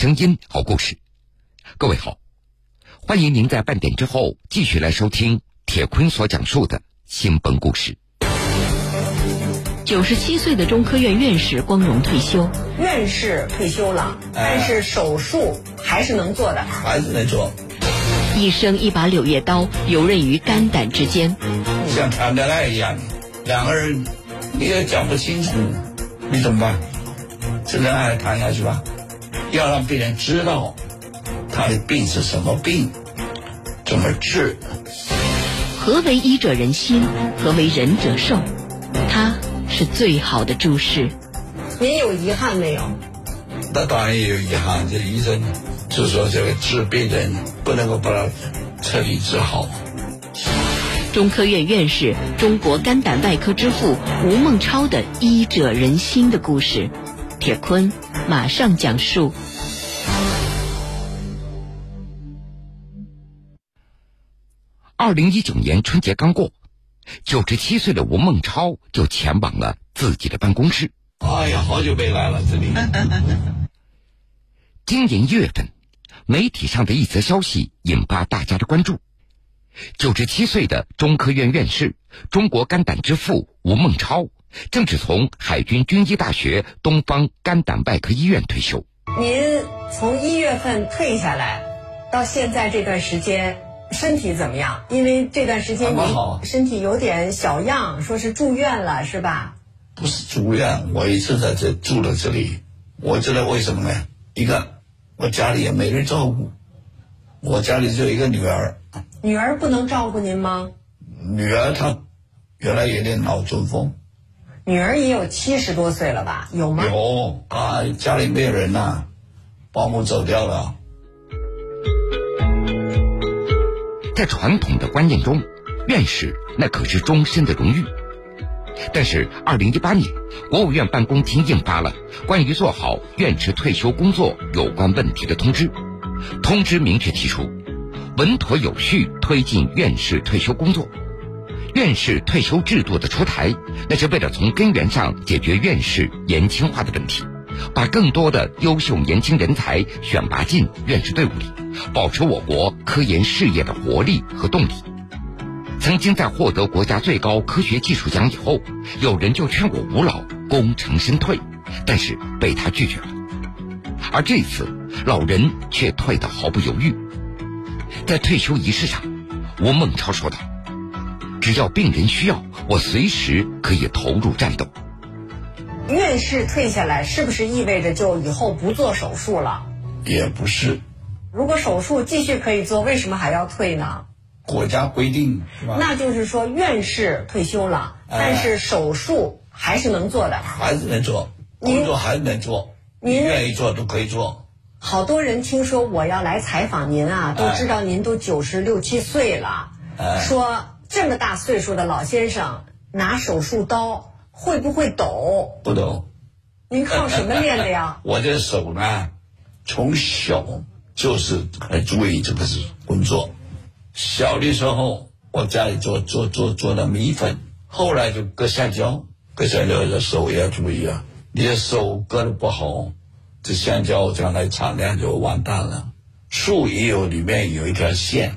声音，好故事。各位好，欢迎您在半点之后继续来收听铁坤所讲述的新闻故事。九十七岁的中科院院士光荣退休，院士退休了，但是手术还是能做的，还是能做。一生一把柳叶刀，游刃于肝胆之间，像谈恋爱一样，两个人你也讲不清楚，你怎么办？只能爱谈下去吧。要让病人知道他的病是什么病，怎么治。何为医者仁心？何为仁者寿？他是最好的注释。您有遗憾没有？那当然也有遗憾。这医生就说这个治病人不能够把他彻底治好。中科院院士、中国肝胆外科之父吴孟超的医者仁心的故事，铁坤马上讲述。二零一九年春节刚过，九十七岁的吴孟超就前往了自己的办公室。哎呀，好久没来了这里。今年一月份，媒体上的一则消息引发大家的关注：九十七岁的中科院院士、中国肝胆之父吴孟超，正是从海军军医大学东方肝胆外科医院退休。您从一月份退下来，到现在这段时间。身体怎么样？因为这段时间您身体有点小恙，说是住院了，是吧？不是住院，我一直在这住在这里。我知道为什么呢？一个，我家里也没人照顾，我家里只有一个女儿。女儿不能照顾您吗？女儿她原来有点脑中风。女儿也有七十多岁了吧？有吗？有啊，家里没有人呐，保姆走掉了。在传统的观念中，院士那可是终身的荣誉。但是，二零一八年，国务院办公厅印发了关于做好院士退休工作有关问题的通知。通知明确提出，稳妥有序推进院士退休工作。院士退休制度的出台，那是为了从根源上解决院士年轻化的问题。把更多的优秀年轻人才选拔进院士队伍里，保持我国科研事业的活力和动力。曾经在获得国家最高科学技术奖以后，有人就劝我吴老功成身退，但是被他拒绝了。而这次，老人却退得毫不犹豫。在退休仪式上，吴孟超说道：“只要病人需要，我随时可以投入战斗。”院士退下来，是不是意味着就以后不做手术了？也不是。如果手术继续可以做，为什么还要退呢？国家规定是吧？那就是说，院士退休了，但是手术还是能做的。还是能做，工作还是能做。您愿意做都可以做。好多人听说我要来采访您啊，都知道您都九十六七岁了，说这么大岁数的老先生拿手术刀。会不会抖？不抖。您靠什么练的呀？我这手呢，从小就是很注意这个是工作。小的时候，我家里做做做做的米粉，后来就割香蕉，割香蕉的手也要注意啊。你的手割的不好，这香蕉将来产量就完蛋了。树也有里面有一条线，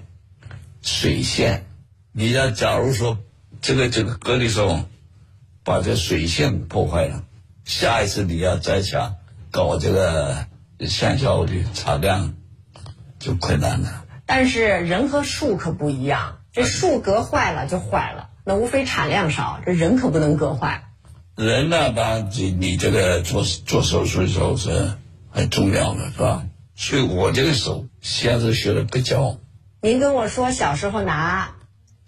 水线。你要假如说这个这个割的时候。把这水线破坏了，下一次你要再想搞这个橡胶的产量就困难了。但是人和树可不一样，这树割坏了就坏了，那无非产量少，这人可不能割坏。人呢，当然你你这个做做手术的时候是很重要的，是吧？所以我这个手先是学的割胶。您跟我说小时候拿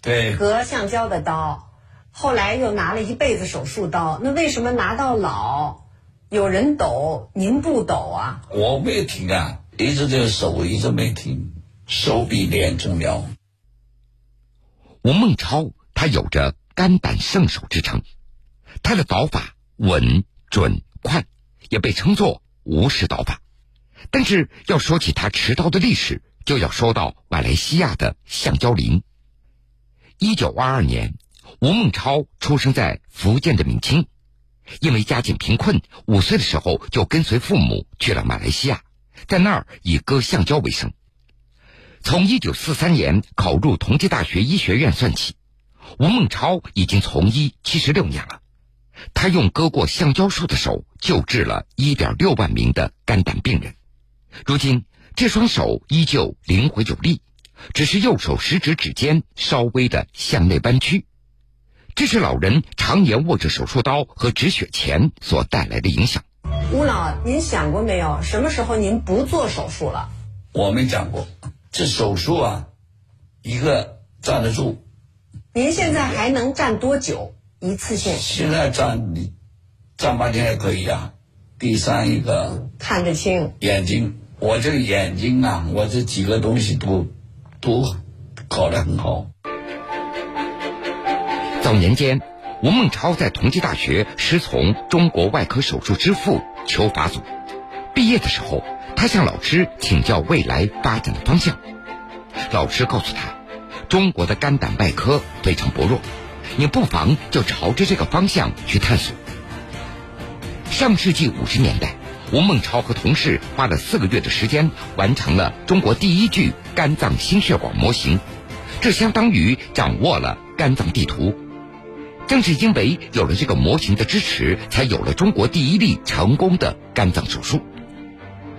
对割橡胶的刀。后来又拿了一辈子手术刀，那为什么拿到老有人抖，您不抖啊？我没有停啊，一直这个手一直没停，手比脸重要。吴孟超他有着肝胆圣手之称，他的刀法稳准快，也被称作吴氏刀法。但是要说起他持刀的历史，就要说到马来西亚的橡胶林。一九二二年。吴孟超出生在福建的闽清，因为家境贫困，五岁的时候就跟随父母去了马来西亚，在那儿以割橡胶为生。从一九四三年考入同济大学医学院算起，吴孟超已经从医七十六年了。他用割过橡胶树的手救治了一点六万名的肝胆病人。如今，这双手依旧灵活有力，只是右手食指指尖稍微的向内弯曲。这是老人常年握着手术刀和止血钳所带来的影响。吴老，您想过没有，什么时候您不做手术了？我没讲过。这手术啊，一个站得住。您现在还能站多久？一次性？现在站你站半天也可以啊。第三一个看得清眼睛，我这个眼睛啊，我这几个东西都都考得很好。早年间，吴孟超在同济大学师从中国外科手术之父裘法祖，毕业的时候。他向老师请教未来发展的方向，老师告诉他，中国的肝胆外科非常薄弱，你不妨就朝着这个方向去探索。上世纪五十年代，吴孟超和同事花了四个月的时间，完成了中国第一具肝脏心血管模型，这相当于掌握了肝脏地图。正是因为有了这个模型的支持，才有了中国第一例成功的肝脏手术。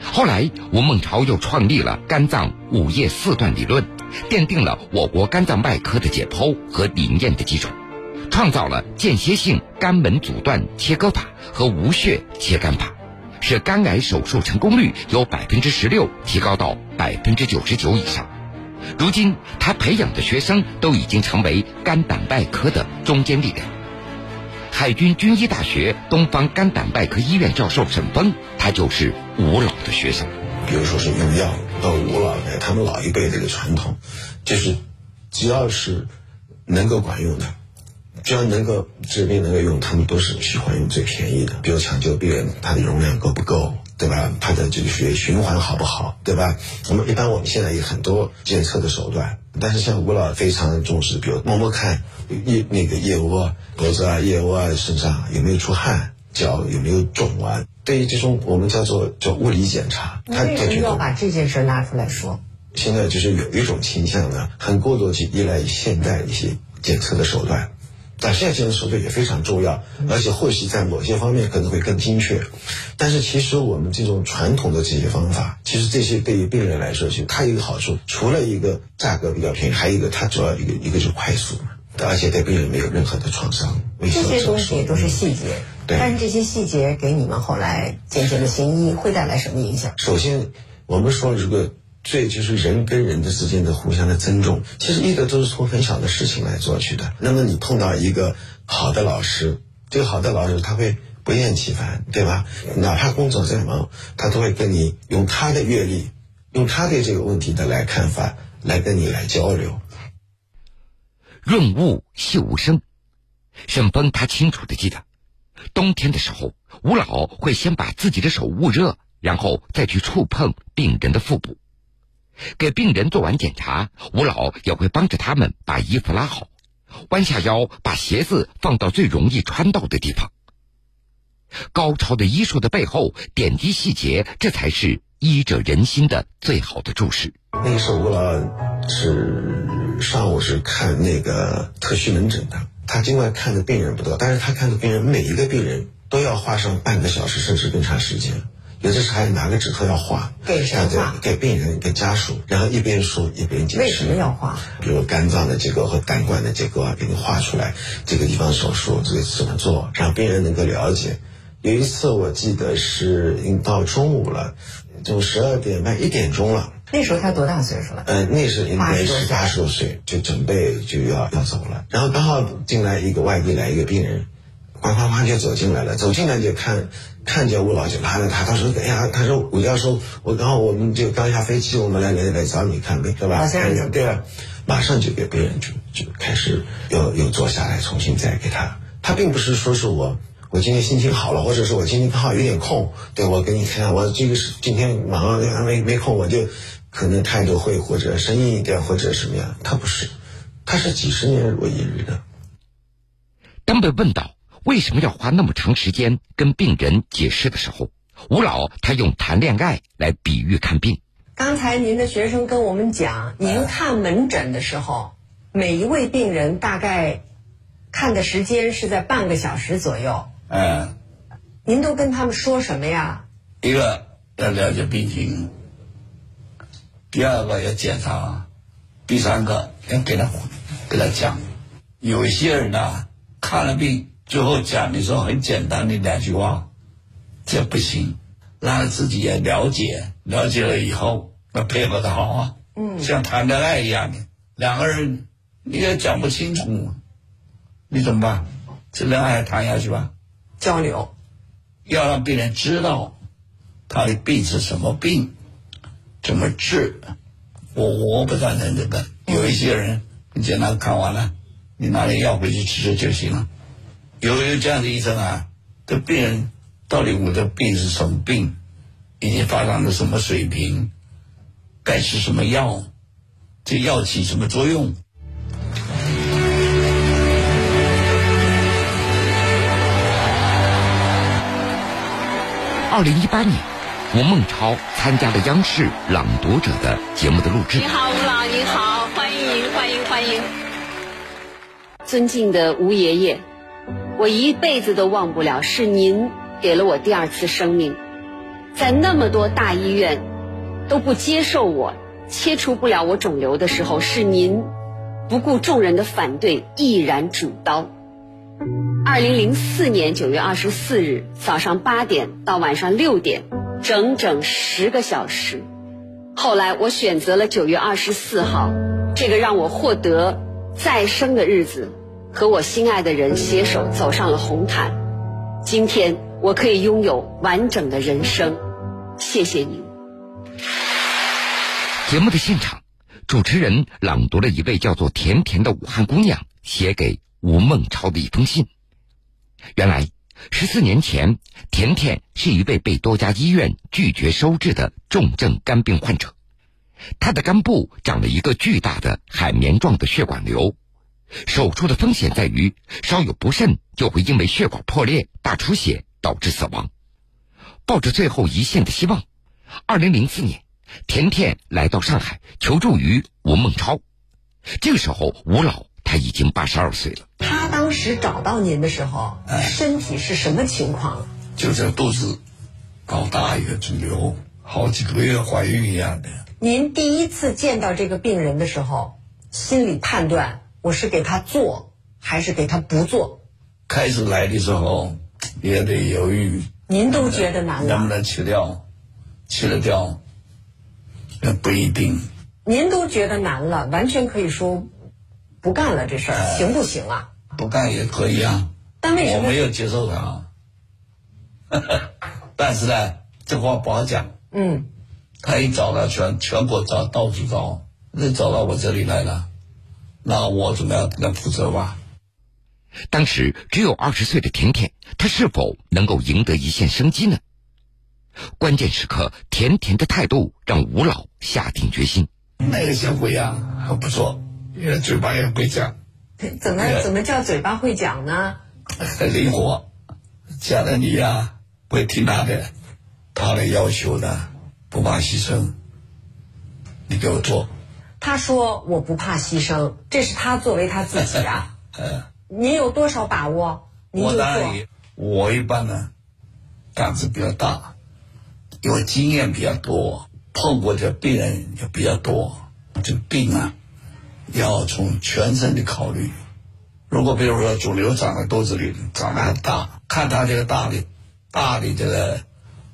后来，吴孟超又创立了肝脏五叶四段理论，奠定了我国肝脏外科的解剖和临验的基础，创造了间歇性肝门阻断切割法和无血切肝法，使肝癌手术成功率由百分之十六提高到百分之九十九以上。如今，他培养的学生都已经成为肝胆外科的中坚力量。海军军医大学东方肝胆外科医院教授沈峰，他就是吴老的学生。比如说是用药，到吴老的他们老一辈这个传统，就是只要是能够管用的，只要能够治病能够用，他们都是喜欢用最便宜的。比如抢救病人，他的容量够不够，对吧？他的这个血液循环好不好，对吧？我们一般我们现在有很多检测的手段。但是像吴老非常重视，比如摸摸看腋那个腋窝、脖子啊、腋窝啊、身上有没有出汗，脚有没有肿啊？对于这种我们叫做叫物理检查，他为什么要把这件事拿出来说？现在就是有一种倾向呢，很过度去依赖现代一些检测的手段。但现在这种手段也非常重要，而且或许在某些方面可能会更精确。但是其实我们这种传统的这些方法，其实这些对于病人来说，其实它有一个好处，除了一个价格比较便宜，还有一个它主要一个一个就是快速嘛，而且对病人没有任何的创伤。这些东西都是细节，对但是这些细节给你们后来渐渐的行医会带来什么影响？首先，我们说如果。最就是人跟人的之间的互相的尊重，其实医德都是从很小的事情来做去的。那么你碰到一个好的老师，这个好的老师他会不厌其烦，对吧？哪怕工作再忙，他都会跟你用他的阅历，用他对这个问题的来看法来跟你来交流。润物细无声，沈峰他清楚的记得，冬天的时候，吴老会先把自己的手捂热，然后再去触碰病人的腹部。给病人做完检查，吴老也会帮着他们把衣服拉好，弯下腰把鞋子放到最容易穿到的地方。高超的医术的背后，点滴细节，这才是医者仁心的最好的注释。那个时候，吴老是上午是看那个特需门诊的，他尽管看的病人不多，但是他看的病人每一个病人都要花上半个小时，甚至更长时间。有的时候还拿个纸头要画，给谁画？给病人、给家属，然后一边说一边解释。为什么要画？比如肝脏的结构和胆管的结构啊，给你画出来，这个地方手术这个怎么做，让病人能够了解。有一次我记得是已经到中午了，就十二点半一点钟了。那时候他多大岁数了？嗯，那时应该是八十多岁，就准备就要要走了。然后刚好进来一个外地来一个病人。哗哗哗就走进来了，走进来就看看见吴老就拉着他，他说：“哎呀，他说吴教授，我刚好我们就刚下飞机，我们来来来找你看病，对吧？”对啊，马上就给别人就就开始又又坐下来重新再给他。他并不是说是我我今天心情好了，或者是我今天刚好有点空，对我给你看，我这个是今天忙没没空，我就可能态度会或者生硬一点或者什么样。他不是，他是几十年如一日的。当被问到。为什么要花那么长时间跟病人解释的时候，吴老他用谈恋爱来比喻看病。刚才您的学生跟我们讲，您看门诊的时候，每一位病人大概看的时间是在半个小时左右。嗯，您都跟他们说什么呀？一个要了解病情，第二个要检查，第三个要给他给他讲。有一些人呢，看了病最后讲的时候很简单的两句话，这不行。让他自己也了解，了解了以后要配合的好啊。嗯，像谈恋爱一样的，两个人你也讲不清楚，你怎么办？这恋爱谈下去吧。交流，要让病人知道他的病是什么病，怎么治。我我不赞成这个。有一些人很简单，看完了，你拿点药回去吃吃就行了。有有这样的医生啊，这病人。到底我的病是什么病？已经发展到什么水平？该吃什么药？这药起什么作用？二零一八年，吴孟超参加了央视《朗读者》的节目的录制。你好，吴老，你好，欢迎，欢迎，欢迎！尊敬的吴爷爷，我一辈子都忘不了是您。给了我第二次生命，在那么多大医院都不接受我切除不了我肿瘤的时候，是您不顾众人的反对，毅然主刀。二零零四年九月二十四日早上八点到晚上六点，整整十个小时。后来我选择了九月二十四号，这个让我获得再生的日子，和我心爱的人携手走上了红毯。今天。我可以拥有完整的人生，谢谢您。节目的现场，主持人朗读了一位叫做甜甜的武汉姑娘写给吴孟超的一封信。原来，十四年前，甜甜是一位被多家医院拒绝收治的重症肝病患者，她的肝部长了一个巨大的海绵状的血管瘤，手术的风险在于稍有不慎就会因为血管破裂、大出血。导致死亡，抱着最后一线的希望，二零零四年，甜甜来到上海求助于吴孟超。这个时候，吴老他已经八十二岁了。他当时找到您的时候，身体是什么情况？就是肚子搞大一个肿瘤，好几个月怀孕一样的。您第一次见到这个病人的时候，心里判断我是给他做还是给他不做？开始来的时候。也得犹豫。您都觉得难了，能不能去掉？去了掉，那不一定。您都觉得难了，完全可以说不干了，这事儿行不行啊？不干也可以啊。但为什么我没有接受他？但是呢，这话不好讲。嗯。他一找了全全国找到处找，那找到我这里来了，那我总要跟他负责吧。当时只有二十岁的甜甜，她是否能够赢得一线生机呢？关键时刻，甜甜的态度让吴老下定决心。那个小鬼呀，还不错，也嘴巴也会讲。怎么怎么叫嘴巴会讲呢？很灵活，嫁了你呀，会听他的，他的要求呢，不怕牺牲。你给我做。他说我不怕牺牲，这是他作为他自己啊。嗯。你有多少把握？我当然，我一般呢，胆子比较大，因为经验比较多，碰过的病人也比较多。这个病啊，要从全身的考虑。如果比如说肿瘤长在肚子里，长得很大，看他这个大的、大的这个，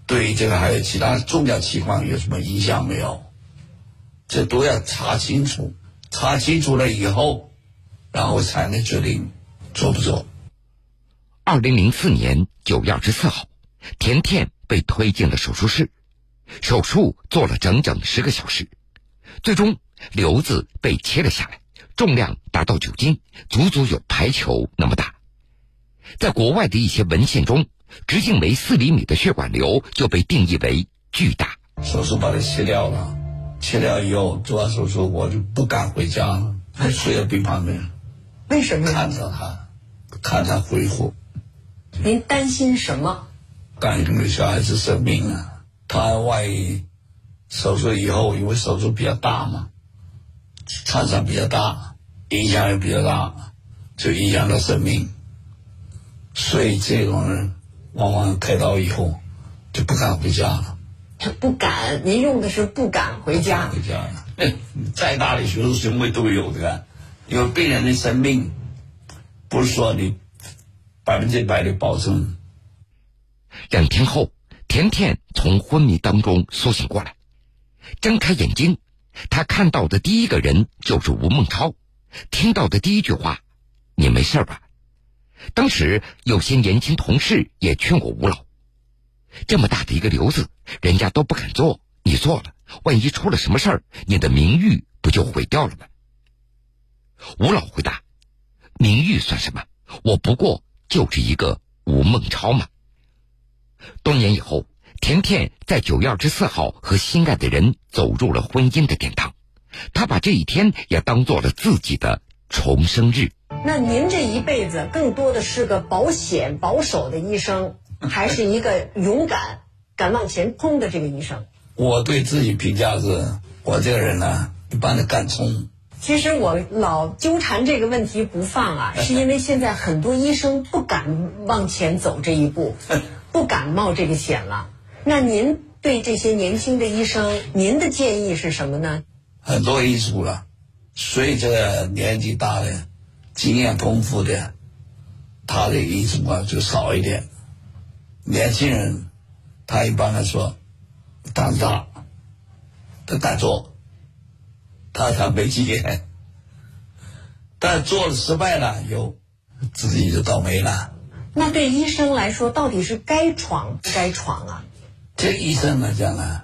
对这个还有其他重要器官有什么影响没有？这都要查清楚，查清楚了以后，然后才能决定。做不做？二零零四年九月二十四号，甜甜被推进了手术室，手术做了整整十个小时，最终瘤子被切了下来，重量达到九斤，足足有排球那么大。在国外的一些文献中，直径为四厘米的血管瘤就被定义为巨大。手术把它切掉了，切掉以后做完手术，我就不敢回家了，还睡在病房里。为什么？看着他，看他恢复。您担心什么？感动的小孩子生病啊！他万一手术以后，因为手术比较大嘛，创伤比较大，影响也比较大，就影响到生命。所以这种人往往开刀以后就不敢回家了。不敢，您用的是不敢回家。回家了，再大的学术行为都有的，因为病人的生命不是说你百分之百的保证。两天后，甜甜从昏迷当中苏醒过来，睁开眼睛，他看到的第一个人就是吴孟超，听到的第一句话：“你没事吧？”当时有些年轻同事也劝过吴老。这么大的一个瘤子，人家都不敢做，你做了，万一出了什么事儿，你的名誉不就毁掉了吗？吴老回答：“名誉算什么？我不过就是一个吴孟超嘛。”多年以后，甜甜在九月二十四号和心爱的人走入了婚姻的殿堂，她把这一天也当做了自己的重生日。那您这一辈子更多的是个保险保守的医生。还是一个勇敢、敢往前冲的这个医生。我对自己评价是，我这个人呢，一般的敢冲。其实我老纠缠这个问题不放啊，是因为现在很多医生不敢往前走这一步，不敢冒这个险了。那您对这些年轻的医生，您的建议是什么呢？很多医术了，随着年纪大的、经验丰富的，他的医术啊就少一点。年轻人，他一般来说胆子大，他敢做，他他没经验，但做了失败了，有自己就倒霉了。那对医生来说，到底是该闯不该闯啊？这医生来讲呢，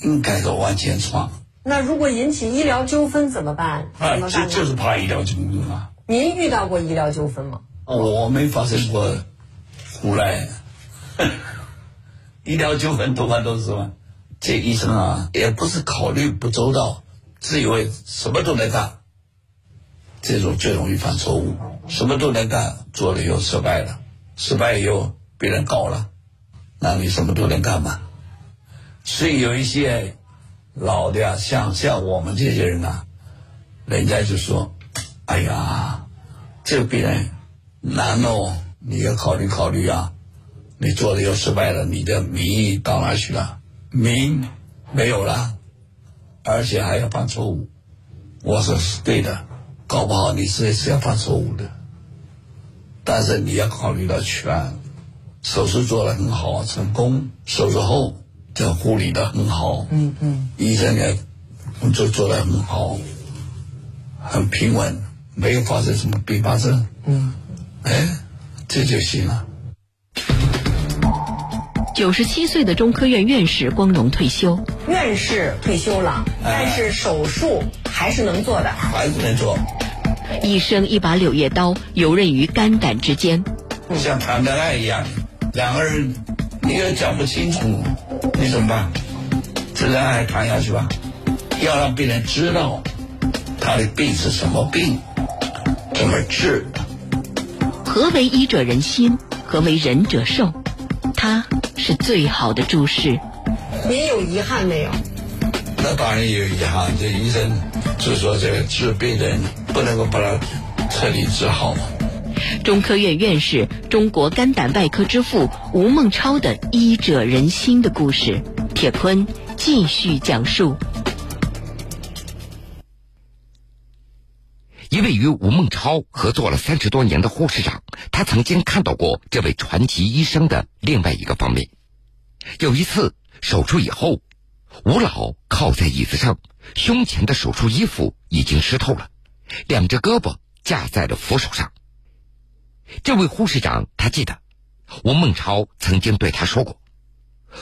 应该都往前闯。那如果引起医疗纠纷怎么办？啊，就就是怕医疗纠纷啊。您遇到过医疗纠纷吗？我没发生过。胡来，医疗纠纷多半都是嘛。这医生啊，也不是考虑不周到，自以为什么都能干，这种最容易犯错误。什么都能干，做了又失败了，失败以后别人搞了，那你什么都能干嘛？所以有一些老的啊，像像我们这些人啊，人家就说：“哎呀，这个病人难哦。”你要考虑考虑啊！你做的又失败了，你的名誉到哪去了？名没有了，而且还要犯错误。我说是对的，搞不好你是是要犯错误的。但是你要考虑到全，手术做的很好，成功。手术后这护理的很好，嗯嗯，医生也工作做的很好，很平稳，没有发生什么并发症。嗯，哎。这就行了。九十七岁的中科院院士光荣退休，院士退休了，但是手术还是能做的，还是能做。一生一把柳叶刀，游刃于肝胆之间，像谈恋爱一样，两个人你也讲不清楚，你怎么办？这恋爱谈下去吧，要让病人知道他的病是什么病，怎么治。何为医者仁心？何为仁者寿？他是最好的注释。您有遗憾没有？那当然有遗憾。这医生就说这个治病人不能够把他彻底治好嘛。中科院院士、中国肝胆外科之父吴孟超的医者仁心的故事，铁坤继续讲述。一位与吴孟超合作了三十多年的护士长，他曾经看到过这位传奇医生的另外一个方面。有一次手术以后，吴老靠在椅子上，胸前的手术衣服已经湿透了，两只胳膊架在了扶手上。这位护士长他记得，吴孟超曾经对他说过：“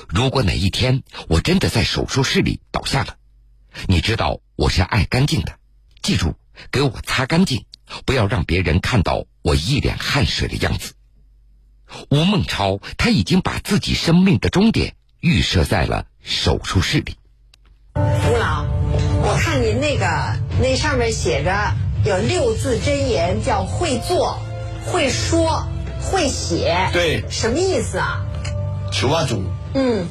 如果哪一天我真的在手术室里倒下了，你知道我是爱干净的，记住。”给我擦干净，不要让别人看到我一脸汗水的样子。吴孟超他已经把自己生命的终点预设在了手术室里。吴老，我看您那个那上面写着有六字真言，叫会做、会说、会写。对，什么意思啊？求啊主，嗯，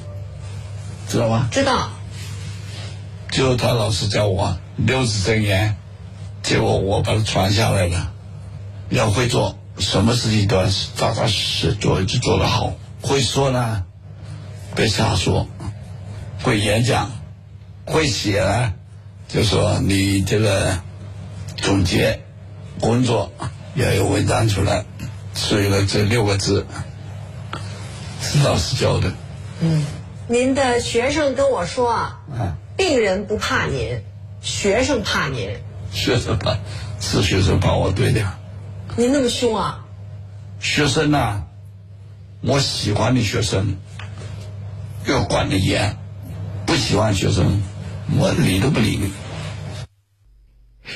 知道吗？知道。就他老师教我六字真言，结果我把它传下来了。要会做，什么事情都要扎扎实实做，就做得好。会说呢，别瞎说；会演讲，会写呢，就说你这个总结工作要有文章出来。所以呢，这六个字是老师教的。嗯，您的学生跟我说啊，啊，病人不怕您，学生怕您。学生吧是学生把我，对的。你那么凶啊？学生呐、我喜欢的学生要管得严，不喜欢学生我理都不理你。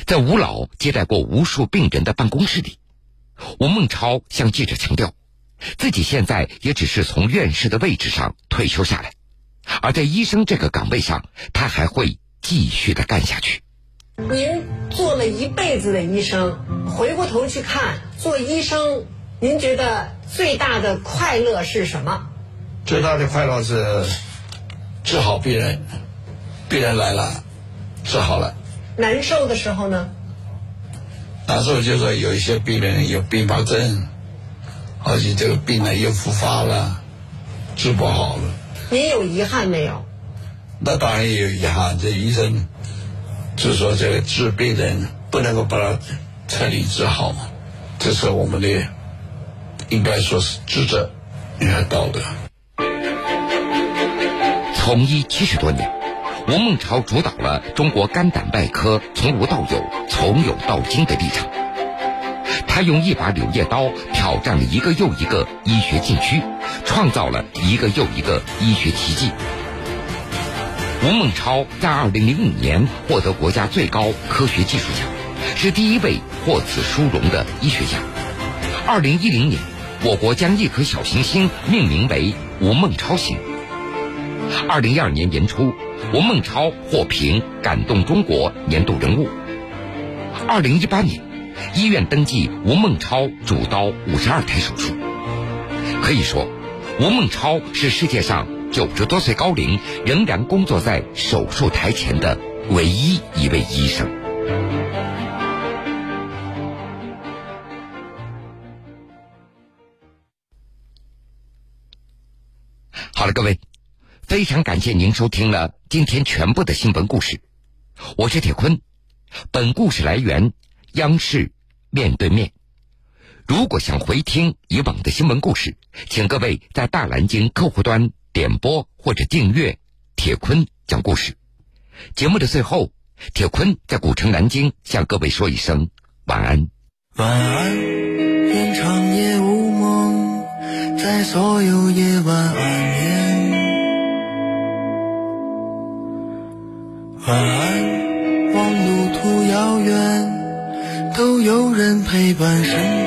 在吴老接待过无数病人的办公室里，吴孟超向记者强调，自己现在也只是从院士的位置上退休下来，而在医生这个岗位上，他还会继续的干下去。您做了一辈子的医生，回过头去看做医生，您觉得最大的快乐是什么？最大的快乐是治好病人，病人来了，治好了。难受的时候呢？难受就是有一些病人有并发症，而且这个病呢又复发了，治不好了。您有遗憾没有？那当然也有遗憾，这医生就说这个治病人不能够把他彻底治好，这是我们的应该说是职责，应该道德。从医七十多年，吴孟超主导了中国肝胆外科从无到有、从有到精的历程。他用一把柳叶刀挑战了一个又一个医学禁区，创造了一个又一个医学奇迹。吴孟超在2005年获得国家最高科学技术奖，是第一位获此殊荣的医学家。2010年，我国将一颗小行星命名为吴孟超星。二零一二年年初，吴孟超获评感动中国年度人物。二零一八年，医院登记吴孟超主刀五十二台手术。可以说，吴孟超是世界上九十多岁高龄仍然工作在手术台前的唯一一位医生。好了，各位。非常感谢您收听了今天全部的新闻故事，我是铁坤。本故事来源央视面对面。如果想回听以往的新闻故事，请各位在大蓝鲸客户端点播或者订阅铁坤讲故事。节目的最后，铁坤在古城南京向各位说一声晚安。晚安，愿长夜无梦，在所有夜晚安眠。晚安，望路途遥远，都有人陪伴身边。